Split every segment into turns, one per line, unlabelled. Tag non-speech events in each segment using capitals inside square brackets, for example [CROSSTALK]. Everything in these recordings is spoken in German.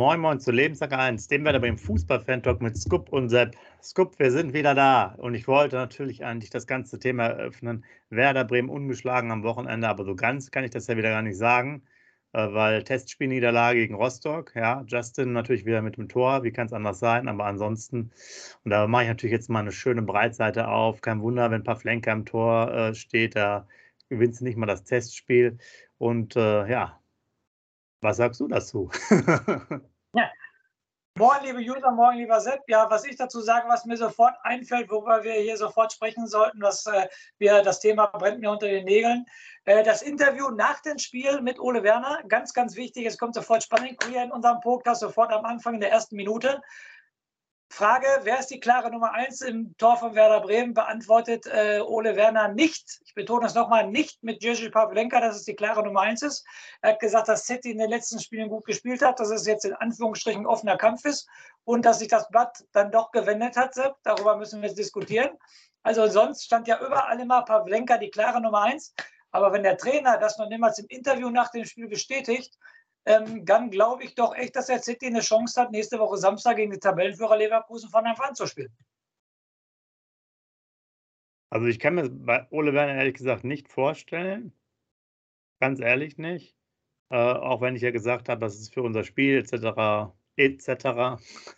Moin Moin zu Lebenssache 1, dem Wetter beim Fußball-Fan-Talk mit Scoop und Sepp. Scoop, wir sind wieder da und ich wollte natürlich eigentlich das ganze Thema eröffnen. Werder Bremen ungeschlagen am Wochenende, aber so ganz kann ich das ja wieder gar nicht sagen, äh, weil Testspielniederlage gegen Rostock, ja, Justin natürlich wieder mit dem Tor, wie kann es anders sein, aber ansonsten, und da mache ich natürlich jetzt mal eine schöne Breitseite auf, kein Wunder, wenn ein paar Flenker im Tor äh, steht, da gewinnst du nicht mal das Testspiel und äh, ja, was sagst du dazu? [LAUGHS]
ja. Moin, liebe User, moin, lieber Sepp. Ja, was ich dazu sage, was mir sofort einfällt, worüber wir hier sofort sprechen sollten, was äh, wir, das Thema brennt mir unter den Nägeln. Äh, das Interview nach dem Spiel mit Ole Werner, ganz, ganz wichtig. Es kommt sofort spannend hier in unserem Podcast, sofort am Anfang in der ersten Minute. Frage, wer ist die klare Nummer eins im Tor von Werder Bremen? Beantwortet äh, Ole Werner nicht. Ich betone das nochmal, nicht mit Jerzy Pavlenka, dass es die klare Nummer eins ist. Er hat gesagt, dass City in den letzten Spielen gut gespielt hat, dass es jetzt in Anführungsstrichen offener Kampf ist und dass sich das Blatt dann doch gewendet hat. Darüber müssen wir diskutieren. Also sonst stand ja überall immer Pavlenka die klare Nummer eins. Aber wenn der Trainer das noch niemals im Interview nach dem Spiel bestätigt, ähm, dann glaube ich doch echt, dass der City eine Chance hat, nächste Woche Samstag gegen die Tabellenführer Leverkusen von Anfang an zu spielen.
Also ich kann mir bei Ole Werner ehrlich gesagt nicht vorstellen. Ganz ehrlich nicht. Äh, auch wenn ich ja gesagt habe, dass es für unser Spiel etc. etc.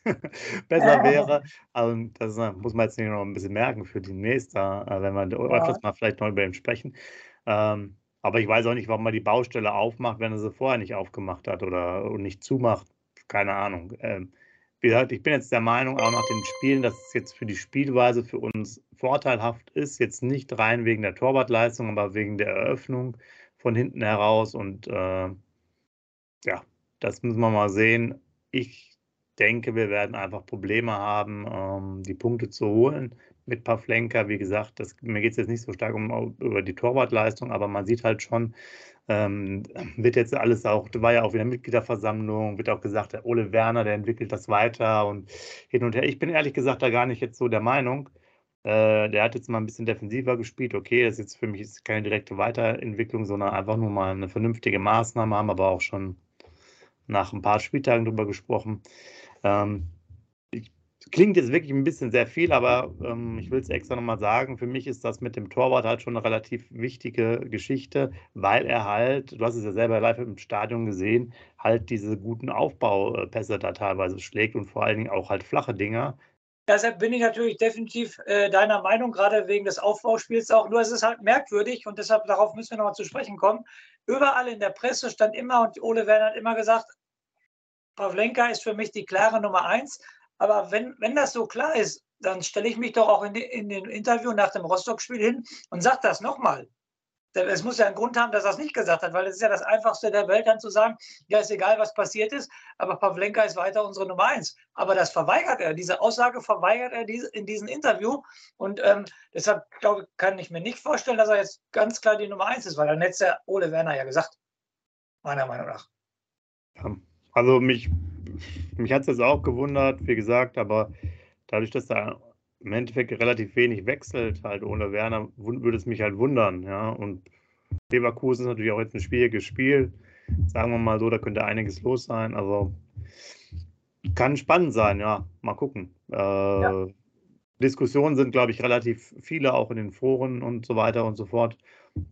[LAUGHS] besser wäre. Also das muss man jetzt nicht noch ein bisschen merken für die nächste, äh, wenn wir ja. öfters mal vielleicht noch über ihn sprechen. Ähm, aber ich weiß auch nicht, warum man die Baustelle aufmacht, wenn er sie vorher nicht aufgemacht hat oder nicht zumacht. Keine Ahnung. Ähm, wie gesagt, ich bin jetzt der Meinung, auch nach den Spielen, dass es jetzt für die Spielweise für uns vorteilhaft ist. Jetzt nicht rein wegen der Torwartleistung, aber wegen der Eröffnung von hinten heraus. Und äh, ja, das müssen wir mal sehen. Ich denke, wir werden einfach Probleme haben, ähm, die Punkte zu holen mit Pavlenka. Wie gesagt, das, mir geht es jetzt nicht so stark um über die Torwartleistung, aber man sieht halt schon, ähm, wird jetzt alles auch, war ja auch wieder Mitgliederversammlung, wird auch gesagt, der Ole Werner, der entwickelt das weiter und hin und her. Ich bin ehrlich gesagt da gar nicht jetzt so der Meinung. Äh, der hat jetzt mal ein bisschen defensiver gespielt. Okay, das ist jetzt für mich ist keine direkte Weiterentwicklung, sondern einfach nur mal eine vernünftige Maßnahme, haben aber auch schon nach ein paar Spieltagen drüber gesprochen. Ähm, Klingt jetzt wirklich ein bisschen sehr viel, aber ähm, ich will es extra nochmal sagen. Für mich ist das mit dem Torwart halt schon eine relativ wichtige Geschichte, weil er halt, du hast es ja selber live im Stadion gesehen, halt diese guten Aufbaupässe da teilweise schlägt und vor allen Dingen auch halt flache Dinger.
Deshalb bin ich natürlich definitiv äh, deiner Meinung, gerade wegen des Aufbauspiels auch. Nur es ist halt merkwürdig und deshalb darauf müssen wir nochmal zu sprechen kommen. Überall in der Presse stand immer und Ole Werner hat immer gesagt, Pavlenka ist für mich die klare Nummer eins. Aber wenn, wenn das so klar ist, dann stelle ich mich doch auch in, in dem Interview nach dem Rostock-Spiel hin und sage das nochmal. Es muss ja einen Grund haben, dass er es nicht gesagt hat, weil es ist ja das Einfachste der Welt, dann zu sagen, ja, ist egal, was passiert ist, aber Pavlenka ist weiter unsere Nummer eins. Aber das verweigert er, diese Aussage verweigert er in diesem Interview. Und ähm, deshalb glaube, kann ich mir nicht vorstellen, dass er jetzt ganz klar die Nummer eins ist, weil dann hätte es ja Ole Werner ja gesagt, meiner Meinung nach.
Also mich mich hat es jetzt auch gewundert, wie gesagt, aber dadurch, dass da im Endeffekt relativ wenig wechselt, halt ohne Werner, würde es mich halt wundern, ja. Und Leverkusen ist natürlich auch jetzt ein schwieriges Spiel. Sagen wir mal so, da könnte einiges los sein. Also kann spannend sein, ja. Mal gucken. Äh, ja. Diskussionen sind, glaube ich, relativ viele, auch in den Foren und so weiter und so fort.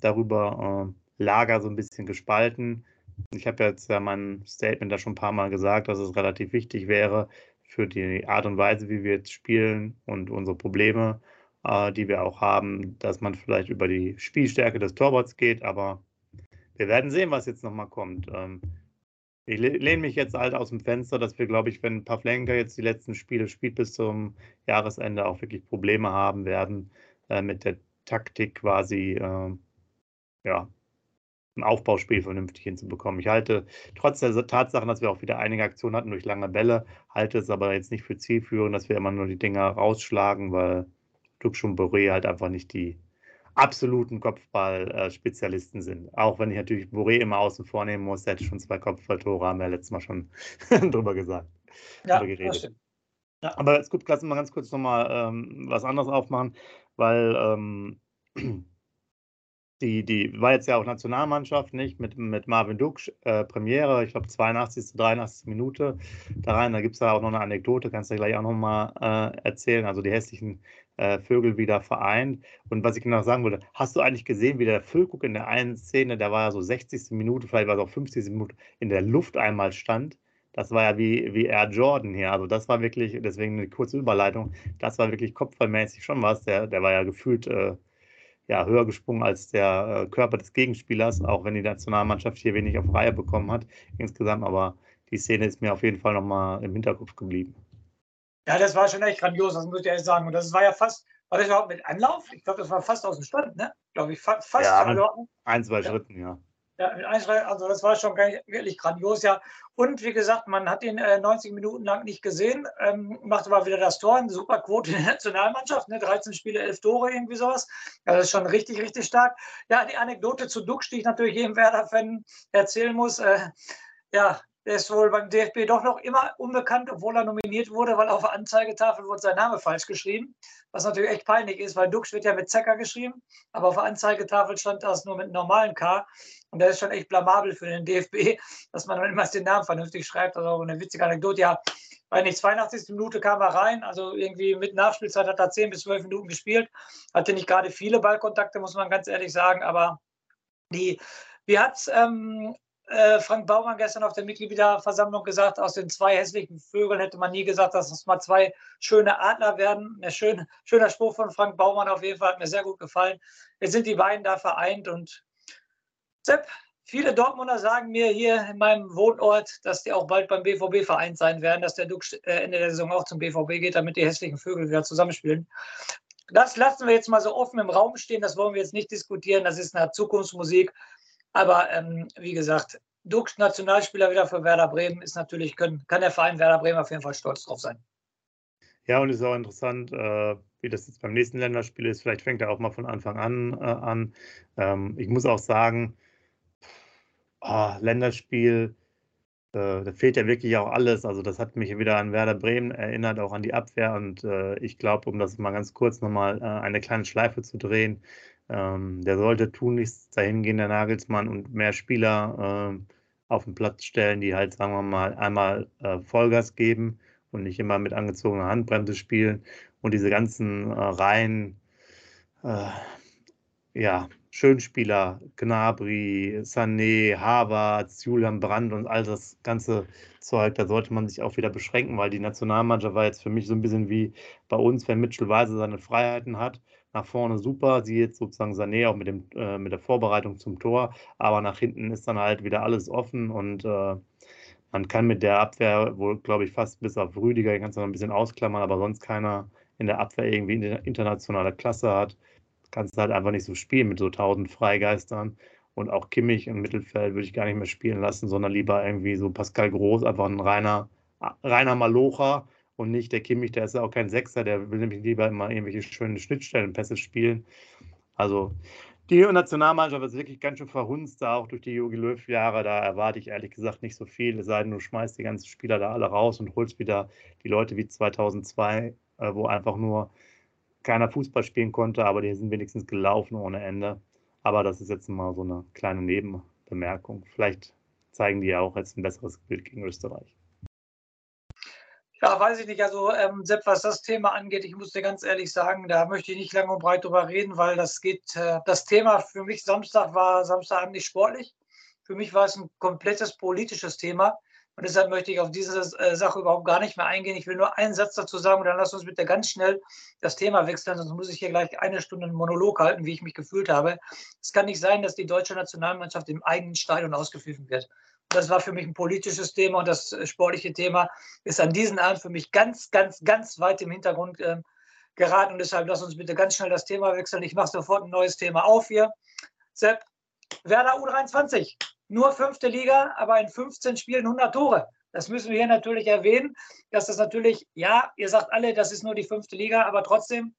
Darüber äh, Lager so ein bisschen gespalten. Ich habe jetzt ja mein Statement da schon ein paar Mal gesagt, dass es relativ wichtig wäre für die Art und Weise, wie wir jetzt spielen und unsere Probleme, äh, die wir auch haben, dass man vielleicht über die Spielstärke des Torwarts geht. Aber wir werden sehen, was jetzt nochmal kommt. Ähm, ich lehne mich jetzt halt aus dem Fenster, dass wir, glaube ich, wenn Pavlenka jetzt die letzten Spiele spielt bis zum Jahresende, auch wirklich Probleme haben werden äh, mit der Taktik quasi. Äh, ja, ein Aufbauspiel vernünftig hinzubekommen. Ich halte trotz der Tatsache, dass wir auch wieder einige Aktionen hatten durch lange Bälle, halte es aber jetzt nicht für zielführend, dass wir immer nur die Dinger rausschlagen, weil und Boré halt einfach nicht die absoluten Kopfball-Spezialisten sind. Auch wenn ich natürlich Boré immer außen vornehmen muss, der hätte schon zwei Kopfballtore, haben wir ja letztes Mal schon [LAUGHS] drüber gesagt. Ja, geredet. Ja. Aber es ist gut, lass uns mal ganz kurz nochmal ähm, was anderes aufmachen, weil ähm, die, die war jetzt ja auch Nationalmannschaft, nicht? Mit, mit Marvin Duck, äh, Premiere, ich glaube 82., 83. Minute da rein. Da gibt es da auch noch eine Anekdote, kannst du gleich auch nochmal äh, erzählen. Also die hässlichen äh, Vögel wieder vereint. Und was ich genau sagen wollte, hast du eigentlich gesehen, wie der Füllkuck in der einen Szene, der war ja so 60. Minute, vielleicht war es auch 50. Minute, in der Luft einmal stand? Das war ja wie, wie Air Jordan hier. Also das war wirklich, deswegen eine kurze Überleitung, das war wirklich kopfballmäßig schon was. Der, der war ja gefühlt äh, ja, höher gesprungen als der äh, Körper des Gegenspielers, auch wenn die Nationalmannschaft hier wenig auf Reihe bekommen hat insgesamt. Aber die Szene ist mir auf jeden Fall nochmal im Hinterkopf geblieben.
Ja, das war schon echt grandios, das muss ich ehrlich sagen. Und das war ja fast, war das überhaupt mit Anlauf? Ich glaube, das war fast aus dem Stand, ne? Glaube ich, fast.
Ja, also, ein, zwei ja. Schritten, ja.
Ja, mit Einschrei also das war schon wirklich grandios, ja. Und wie gesagt, man hat ihn äh, 90 Minuten lang nicht gesehen, ähm, macht aber wieder das Tor, eine super Quote in der Nationalmannschaft, ne? 13 Spiele, 11 Tore, irgendwie sowas. Also das ist schon richtig, richtig stark. Ja, die Anekdote zu Duck, die ich natürlich jedem Werder-Fan erzählen muss. Äh, ja, der ist wohl beim DFB doch noch immer unbekannt, obwohl er nominiert wurde, weil auf der Anzeigetafel wurde sein Name falsch geschrieben. Was natürlich echt peinlich ist, weil Dux wird ja mit Zecker geschrieben, aber auf der Anzeigetafel stand das nur mit normalen K. Und das ist schon echt blamabel für den DFB, dass man dann immer den Namen vernünftig schreibt. Also eine witzige Anekdote. Ja, bei nicht 82. Minute kam er rein, also irgendwie mit Nachspielzeit hat er 10 bis 12 Minuten gespielt. Hatte nicht gerade viele Ballkontakte, muss man ganz ehrlich sagen, aber die, wie hat es ähm, äh, Frank Baumann gestern auf der Mitgliederversammlung gesagt, aus den zwei hässlichen Vögeln hätte man nie gesagt, dass es mal zwei schöne Adler werden. Ein schön, schöner Spruch von Frank Baumann auf jeden Fall, hat mir sehr gut gefallen. Jetzt sind die beiden da vereint und Sepp, viele Dortmunder sagen mir hier in meinem Wohnort, dass die auch bald beim BVB vereint sein werden, dass der Duck äh, Ende der Saison auch zum BVB geht, damit die hässlichen Vögel wieder zusammenspielen. Das lassen wir jetzt mal so offen im Raum stehen, das wollen wir jetzt nicht diskutieren, das ist eine Zukunftsmusik. Aber ähm, wie gesagt, Dux, Nationalspieler wieder für Werder Bremen, ist natürlich, können, kann der Verein Werder Bremen auf jeden Fall stolz drauf sein.
Ja, und es ist auch interessant, äh, wie das jetzt beim nächsten Länderspiel ist. Vielleicht fängt er auch mal von Anfang an äh, an. Ähm, ich muss auch sagen, oh, Länderspiel, äh, da fehlt ja wirklich auch alles. Also das hat mich wieder an Werder Bremen erinnert, auch an die Abwehr. Und äh, ich glaube, um das mal ganz kurz nochmal äh, eine kleine Schleife zu drehen, ähm, der sollte tunlichst dahin gehen, der Nagelsmann, und mehr Spieler äh, auf den Platz stellen, die halt, sagen wir mal, einmal äh, Vollgas geben und nicht immer mit angezogener Handbremse spielen. Und diese ganzen äh, Reihen, äh, ja, Schönspieler, Gnabry, Sané, Havertz, Julian Brandt und all das ganze Zeug, da sollte man sich auch wieder beschränken, weil die Nationalmannschaft war jetzt für mich so ein bisschen wie bei uns, wenn Mitchell Weise seine Freiheiten hat nach vorne super, sie jetzt sozusagen Sané auch mit, dem, äh, mit der Vorbereitung zum Tor, aber nach hinten ist dann halt wieder alles offen und äh, man kann mit der Abwehr wohl, glaube ich, fast bis auf Rüdiger, den kannst du noch ein bisschen ausklammern, aber sonst keiner in der Abwehr irgendwie internationale Klasse hat, kannst du halt einfach nicht so spielen mit so tausend Freigeistern. Und auch Kimmich im Mittelfeld würde ich gar nicht mehr spielen lassen, sondern lieber irgendwie so Pascal Groß, einfach ein reiner, reiner Malocher, und nicht der Kimmich, der ist ja auch kein Sechser, der will nämlich lieber immer irgendwelche schönen Schnittstellenpässe spielen. Also die Nationalmannschaft ist wirklich ganz schön verhunzt, da auch durch die Jogi Löw-Jahre. Da erwarte ich ehrlich gesagt nicht so viel, es sei denn, du schmeißt die ganzen Spieler da alle raus und holst wieder die Leute wie 2002, äh, wo einfach nur keiner Fußball spielen konnte, aber die sind wenigstens gelaufen ohne Ende. Aber das ist jetzt mal so eine kleine Nebenbemerkung. Vielleicht zeigen die ja auch jetzt ein besseres Bild gegen Österreich.
Ja, weiß ich nicht. Also, ähm, Sepp, was das Thema angeht, ich muss dir ganz ehrlich sagen, da möchte ich nicht lange und breit drüber reden, weil das geht, äh, das Thema für mich Samstag war Samstagabend nicht sportlich. Für mich war es ein komplettes politisches Thema. Und deshalb möchte ich auf diese äh, Sache überhaupt gar nicht mehr eingehen. Ich will nur einen Satz dazu sagen und dann lass uns bitte ganz schnell das Thema wechseln, sonst muss ich hier gleich eine Stunde einen Monolog halten, wie ich mich gefühlt habe. Es kann nicht sein, dass die deutsche Nationalmannschaft im eigenen Stadion ausgepfiffen wird. Das war für mich ein politisches Thema und das äh, sportliche Thema ist an diesem Abend für mich ganz, ganz, ganz weit im Hintergrund äh, geraten. Und deshalb lass uns bitte ganz schnell das Thema wechseln. Ich mache sofort ein neues Thema auf hier. Sepp, Werder U23, nur fünfte Liga, aber in 15 Spielen 100 Tore. Das müssen wir hier natürlich erwähnen, dass das natürlich, ja, ihr sagt alle, das ist nur die fünfte Liga, aber trotzdem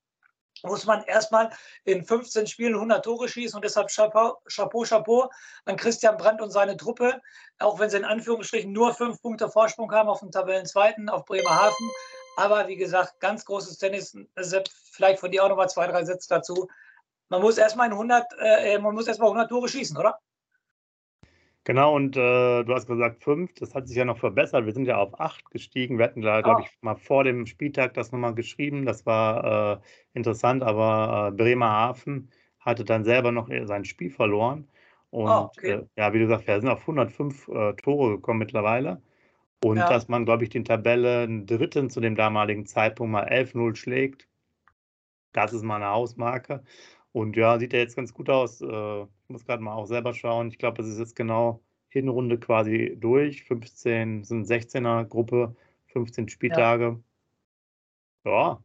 muss man erstmal in 15 Spielen 100 Tore schießen und deshalb Chapeau, Chapeau, Chapeau an Christian Brandt und seine Truppe, auch wenn sie in Anführungsstrichen nur fünf Punkte Vorsprung haben auf dem Tabellenzweiten, auf Bremerhaven. Aber wie gesagt, ganz großes Tennis, vielleicht von dir auch nochmal zwei, drei Sätze dazu. man muss erstmal 100, äh, man muss erstmal 100 Tore schießen, oder?
Genau, und äh, du hast gesagt fünf, das hat sich ja noch verbessert. Wir sind ja auf acht gestiegen. Wir hatten da, glaube ah. ich, mal vor dem Spieltag das nochmal geschrieben. Das war äh, interessant, aber äh, Bremerhaven hatte dann selber noch sein Spiel verloren. Und oh, okay. Äh, ja, wie du sagst, wir sind auf 105 äh, Tore gekommen mittlerweile. Und ja. dass man, glaube ich, den Tabellen Dritten zu dem damaligen Zeitpunkt mal 11-0 schlägt, das ist mal eine Hausmarke. Und ja, sieht ja jetzt ganz gut aus. Äh, muss gerade mal auch selber schauen. Ich glaube, es ist jetzt genau Hinrunde quasi durch. 15 sind 16er Gruppe, 15 Spieltage. Ja,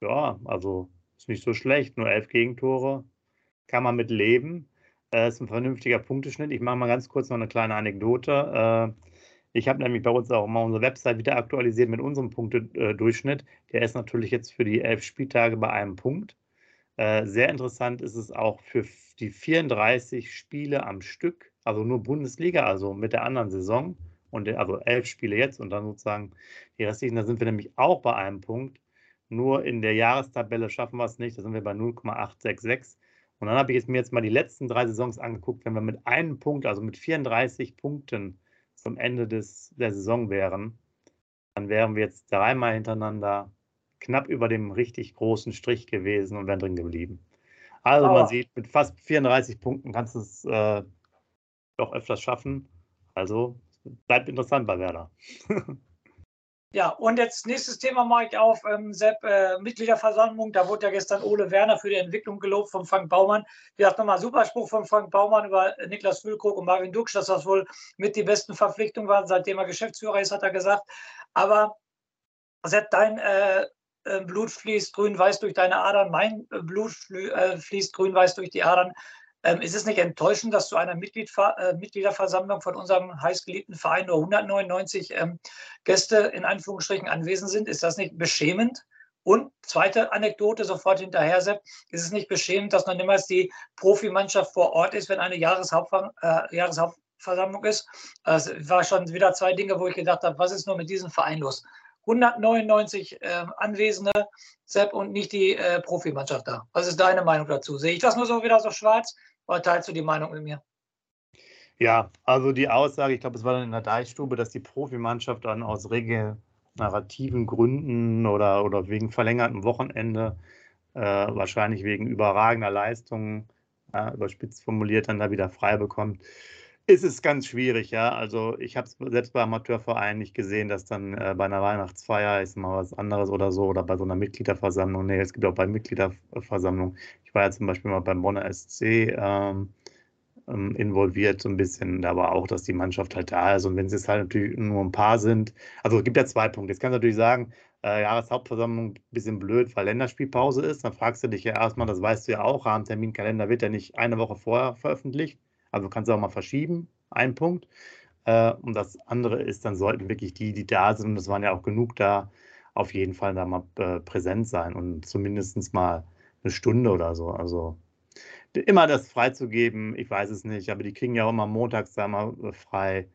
ja, ja also ist nicht so schlecht. Nur 11 Gegentore. Kann man mit leben. Äh, ist ein vernünftiger Punkteschnitt. Ich mache mal ganz kurz noch eine kleine Anekdote. Äh, ich habe nämlich bei uns auch mal unsere Website wieder aktualisiert mit unserem Punktedurchschnitt. Der ist natürlich jetzt für die elf Spieltage bei einem Punkt. Äh, sehr interessant ist es auch für die 34 Spiele am Stück, also nur Bundesliga, also mit der anderen Saison und also elf Spiele jetzt und dann sozusagen die restlichen, da sind wir nämlich auch bei einem Punkt. Nur in der Jahrestabelle schaffen wir es nicht, da sind wir bei 0,866. Und dann habe ich jetzt mir jetzt mal die letzten drei Saisons angeguckt, wenn wir mit einem Punkt, also mit 34 Punkten zum Ende des, der Saison wären, dann wären wir jetzt dreimal hintereinander knapp über dem richtig großen Strich gewesen und wären drin geblieben. Also oh. man sieht, mit fast 34 Punkten kannst du es äh, doch öfters schaffen. Also bleibt interessant bei Werder. [LAUGHS]
Ja, und jetzt nächstes Thema mache ich auf, ähm, Sepp, äh, Mitgliederversammlung. Da wurde ja gestern Ole Werner für die Entwicklung gelobt von Frank Baumann. Wie gesagt, nochmal Superspruch von Frank Baumann über Niklas Füllkrug und Marvin Duksch, dass das wohl mit die besten Verpflichtungen waren, seitdem er Geschäftsführer ist, hat er gesagt. Aber Sepp, dein äh, Blut fließt grün-weiß durch deine Adern, mein äh, Blut äh, fließt grün-weiß durch die Adern. Ähm, ist es nicht enttäuschend, dass zu einer äh, Mitgliederversammlung von unserem heißgeliebten Verein nur 199 ähm, Gäste in Anführungsstrichen anwesend sind? Ist das nicht beschämend? Und zweite Anekdote sofort hinterher, Sepp, ist es nicht beschämend, dass noch niemals die Profimannschaft vor Ort ist, wenn eine Jahreshauptver äh, Jahreshauptversammlung ist? Es war schon wieder zwei Dinge, wo ich gedacht habe, was ist nur mit diesem Verein los? 199 äh, Anwesende, Sepp, und nicht die äh, Profimannschaft da. Was ist deine Meinung dazu? Sehe ich das nur so wieder so schwarz oder teilst du die Meinung mit mir?
Ja, also die Aussage, ich glaube, es war dann in der Deichstube, dass die Profimannschaft dann aus regenerativen Gründen oder, oder wegen verlängertem Wochenende, äh, wahrscheinlich wegen überragender Leistungen, äh, überspitzt formuliert, dann da wieder frei bekommt ist es ganz schwierig, ja. Also ich habe es selbst bei Amateurvereinen nicht gesehen, dass dann äh, bei einer Weihnachtsfeier ist mal was anderes oder so oder bei so einer Mitgliederversammlung. Nee, es gibt auch bei Mitgliederversammlungen. Ich war ja zum Beispiel mal beim Bonner SC ähm, ähm, involviert, so ein bisschen. Da war auch, dass die Mannschaft halt da ist und wenn es jetzt halt natürlich nur ein paar sind. Also es gibt ja zwei Punkte. Jetzt kannst du natürlich sagen, äh, Jahreshauptversammlung ein bisschen blöd, weil Länderspielpause ist. Dann fragst du dich ja erstmal, das weißt du ja auch, Rahmenterminkalender wird ja nicht eine Woche vorher veröffentlicht also kannst du auch mal verschieben, ein Punkt. Äh, und das andere ist, dann sollten wirklich die, die da sind, und es waren ja auch genug da, auf jeden Fall da mal äh, präsent sein und zumindest mal eine Stunde oder so. Also immer das freizugeben, ich weiß es nicht, aber die kriegen ja auch immer montags da mal äh, frei.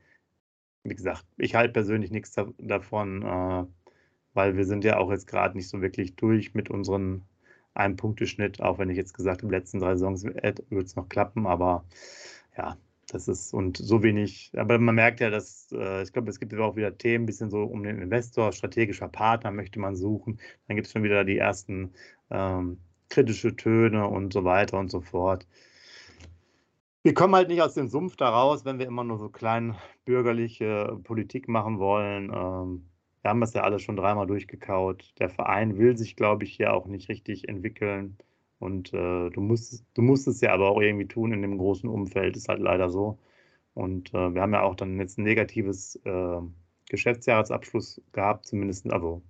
Wie gesagt, ich halte persönlich nichts da, davon, äh, weil wir sind ja auch jetzt gerade nicht so wirklich durch mit unseren Ein-Punkte-Schnitt, auch wenn ich jetzt gesagt habe, letzten drei Saisons wird es noch klappen, aber ja, das ist und so wenig, aber man merkt ja, dass äh, ich glaube, es gibt auch wieder Themen, ein bisschen so um den Investor, strategischer Partner möchte man suchen. Dann gibt es schon wieder die ersten ähm, kritische Töne und so weiter und so fort. Wir kommen halt nicht aus dem Sumpf da raus, wenn wir immer nur so klein bürgerliche Politik machen wollen. Ähm, wir haben das ja alle schon dreimal durchgekaut. Der Verein will sich, glaube ich, hier auch nicht richtig entwickeln. Und äh, du, musst, du musst es ja aber auch irgendwie tun in dem großen Umfeld, ist halt leider so. Und äh, wir haben ja auch dann jetzt ein negatives äh, Geschäftsjahresabschluss gehabt, zumindest, also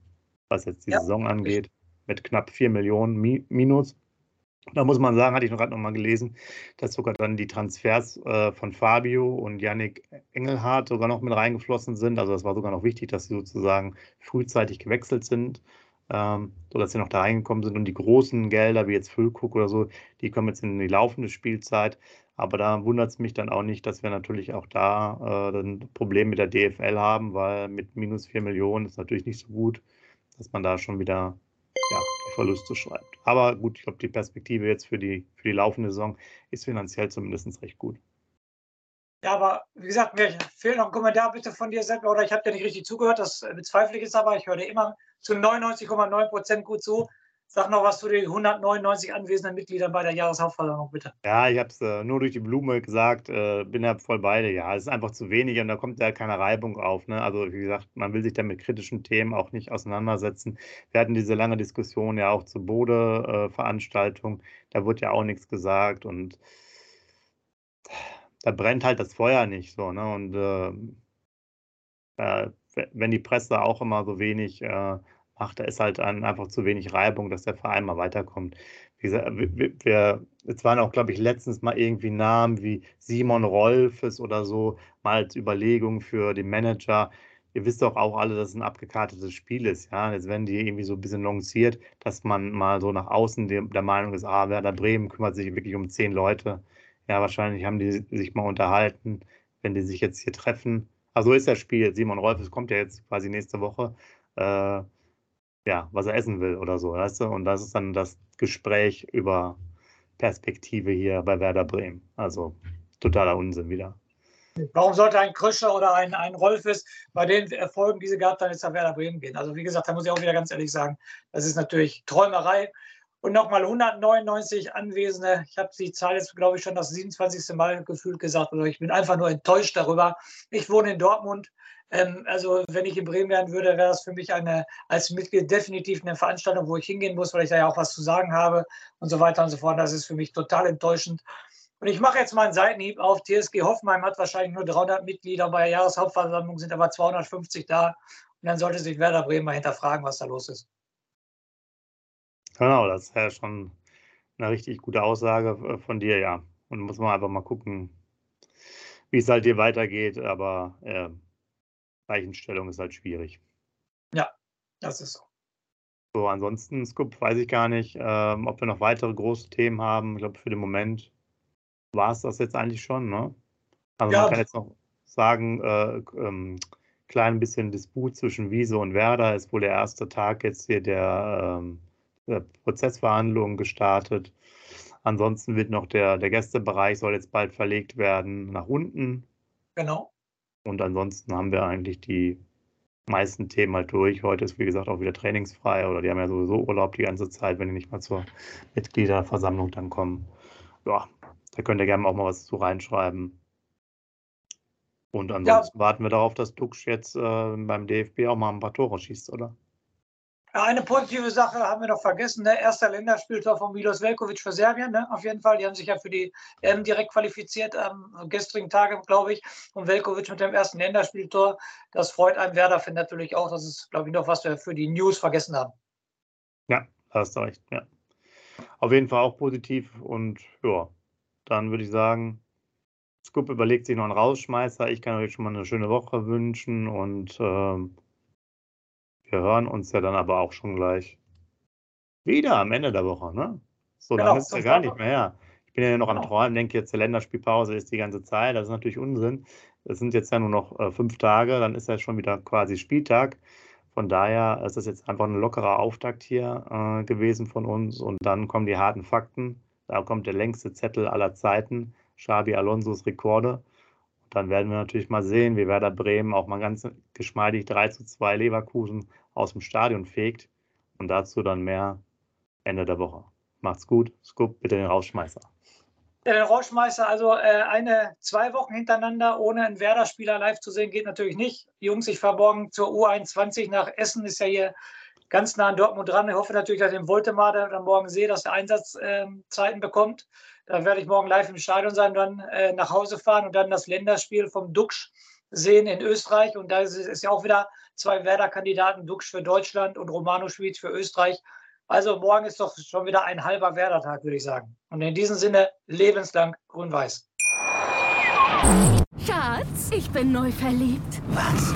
was jetzt die ja. Saison angeht, mit knapp 4 Millionen Mi Minus. Da muss man sagen, hatte ich noch gerade noch mal gelesen, dass sogar dann die Transfers äh, von Fabio und Yannick Engelhardt sogar noch mit reingeflossen sind. Also das war sogar noch wichtig, dass sie sozusagen frühzeitig gewechselt sind ähm, sodass sie noch da reingekommen sind. Und die großen Gelder, wie jetzt Füllkuck oder so, die kommen jetzt in die laufende Spielzeit. Aber da wundert es mich dann auch nicht, dass wir natürlich auch da äh, ein Problem mit der DFL haben, weil mit minus 4 Millionen ist natürlich nicht so gut, dass man da schon wieder ja, die Verluste schreibt. Aber gut, ich glaube, die Perspektive jetzt für die, für die laufende Saison ist finanziell zumindest recht gut.
Ja, aber wie gesagt, mir fehlt noch ein Kommentar bitte von dir, Sepp, oder ich habe dir nicht richtig zugehört, das bezweifle ich jetzt aber. Ich höre dir immer zu 99,9 Prozent gut zu. Sag noch was zu den 199 anwesenden Mitgliedern bei der Jahreshauptversammlung, bitte.
Ja, ich habe es äh, nur durch die Blume gesagt, äh, bin ja voll beide. Ja, es ist einfach zu wenig und da kommt ja keine Reibung auf. Ne? Also, wie gesagt, man will sich da mit kritischen Themen auch nicht auseinandersetzen. Wir hatten diese lange Diskussion ja auch zur Bode-Veranstaltung. Äh, da wurde ja auch nichts gesagt und da brennt halt das Feuer nicht so. Ne? Und äh, wenn die Presse auch immer so wenig äh, macht, da ist halt ein, einfach zu wenig Reibung, dass der Verein mal weiterkommt. Wie gesagt, wir, wir, es waren auch, glaube ich, letztens mal irgendwie Namen wie Simon Rolfes oder so, mal als Überlegung für den Manager. Ihr wisst doch auch alle, dass es ein abgekartetes Spiel ist. Ja? Jetzt werden die irgendwie so ein bisschen lanciert, dass man mal so nach außen der Meinung ist, ah, Werder Bremen kümmert sich wirklich um zehn Leute. Ja, wahrscheinlich haben die sich mal unterhalten, wenn die sich jetzt hier treffen. Also ist das Spiel. Simon Rolfes kommt ja jetzt quasi nächste Woche. Äh, ja, was er essen will oder so, weißt du? Und das ist dann das Gespräch über Perspektive hier bei Werder Bremen. Also totaler Unsinn wieder.
Warum sollte ein Kröscher oder ein, ein Rolfes bei den Erfolgen, die sie gehabt haben, jetzt nach Werder Bremen gehen? Also wie gesagt, da muss ich auch wieder ganz ehrlich sagen, das ist natürlich Träumerei. Und nochmal 199 Anwesende. Ich habe die Zahl jetzt, glaube ich, schon das 27. Mal gefühlt gesagt. Also ich bin einfach nur enttäuscht darüber. Ich wohne in Dortmund. Ähm, also wenn ich in Bremen werden würde, wäre das für mich eine, als Mitglied definitiv eine Veranstaltung, wo ich hingehen muss, weil ich da ja auch was zu sagen habe und so weiter und so fort. Das ist für mich total enttäuschend. Und ich mache jetzt mal einen Seitenhieb auf. TSG Hoffenheim hat wahrscheinlich nur 300 Mitglieder, bei der Jahreshauptversammlung sind aber 250 da. Und dann sollte sich Werder Bremen mal hinterfragen, was da los ist.
Genau, das ist ja schon eine richtig gute Aussage äh, von dir, ja. Und muss man einfach mal gucken, wie es halt hier weitergeht. Aber äh, Weichenstellung ist halt schwierig.
Ja, das ist so.
So, ansonsten, Scoop, weiß ich gar nicht, ähm, ob wir noch weitere große Themen haben. Ich glaube, für den Moment war es das jetzt eigentlich schon, ne? Also ja. man kann jetzt noch sagen, äh, ähm, klein bisschen Disput zwischen Wiese und Werder ist wohl der erste Tag jetzt hier der ähm, Prozessverhandlungen gestartet. Ansonsten wird noch der, der Gästebereich soll jetzt bald verlegt werden nach unten.
Genau.
Und ansonsten haben wir eigentlich die meisten Themen halt durch. Heute ist, wie gesagt, auch wieder trainingsfrei oder die haben ja sowieso Urlaub die ganze Zeit, wenn die nicht mal zur Mitgliederversammlung dann kommen. Ja, da könnt ihr gerne auch mal was zu reinschreiben. Und ansonsten ja. warten wir darauf, dass Dux jetzt äh, beim DFB auch mal ein paar Tore schießt, oder?
Eine positive Sache haben wir noch vergessen. Ne? Erster Länderspieltor von Milos Velkovic für Serbien. Ne? Auf jeden Fall. Die haben sich ja für die EM direkt qualifiziert am gestrigen Tage, glaube ich. Und Velkovic mit dem ersten Länderspieltor. Das freut einen Werder Fan natürlich auch. Das ist, glaube ich, noch was wir für die News vergessen haben.
Ja, hast du recht. Ja. Auf jeden Fall auch positiv. Und ja, dann würde ich sagen, Scoop überlegt sich noch einen Rausschmeißer. Ich kann euch schon mal eine schöne Woche wünschen und. Ähm, wir hören uns ja dann aber auch schon gleich wieder am Ende der Woche, ne? So genau, lange ist es ja gar nicht mehr her. Ich bin ja noch am genau. Träumen, denke jetzt, die Länderspielpause ist die ganze Zeit. Das ist natürlich Unsinn. Es sind jetzt ja nur noch äh, fünf Tage, dann ist ja schon wieder quasi Spieltag. Von daher ist das jetzt einfach ein lockerer Auftakt hier äh, gewesen von uns. Und dann kommen die harten Fakten. Da kommt der längste Zettel aller Zeiten, Xabi Alonsos Rekorde dann werden wir natürlich mal sehen, wie Werder Bremen auch mal ganz geschmeidig 3 zu 2 Leverkusen aus dem Stadion fegt. Und dazu dann mehr Ende der Woche. Macht's gut. Scoop, bitte den Rausschmeißer.
Den Rausschmeißer, also äh, eine, zwei Wochen hintereinander ohne einen Werder-Spieler live zu sehen, geht natürlich nicht. Jungs sich verborgen zur U21 nach Essen, ist ja hier ganz nah an Dortmund dran. Ich hoffe natürlich, dass ich den Woltemar dann morgen sehe, dass er Einsatzzeiten bekommt. Da werde ich morgen live im Stadion sein, dann äh, nach Hause fahren und dann das Länderspiel vom Duxch sehen in Österreich. Und da ist es ja auch wieder zwei Werder-Kandidaten, Duxch für Deutschland und Romano Schwyz für Österreich. Also morgen ist doch schon wieder ein halber Werder-Tag, würde ich sagen. Und in diesem Sinne lebenslang grün-weiß.
Schatz, ich bin neu verliebt.
Was?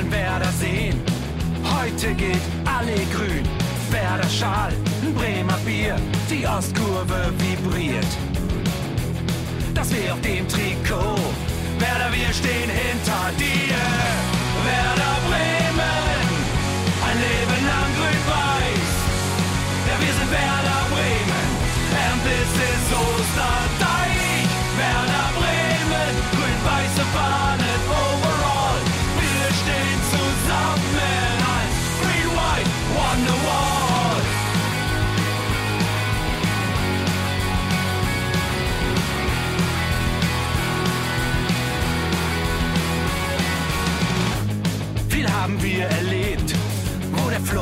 Wollen Werder sehen. Heute geht alle grün. Werder Schal, Bremer Bier. Die Ostkurve vibriert. Das wir auf dem Trikot. Werder, wir stehen hinter dir.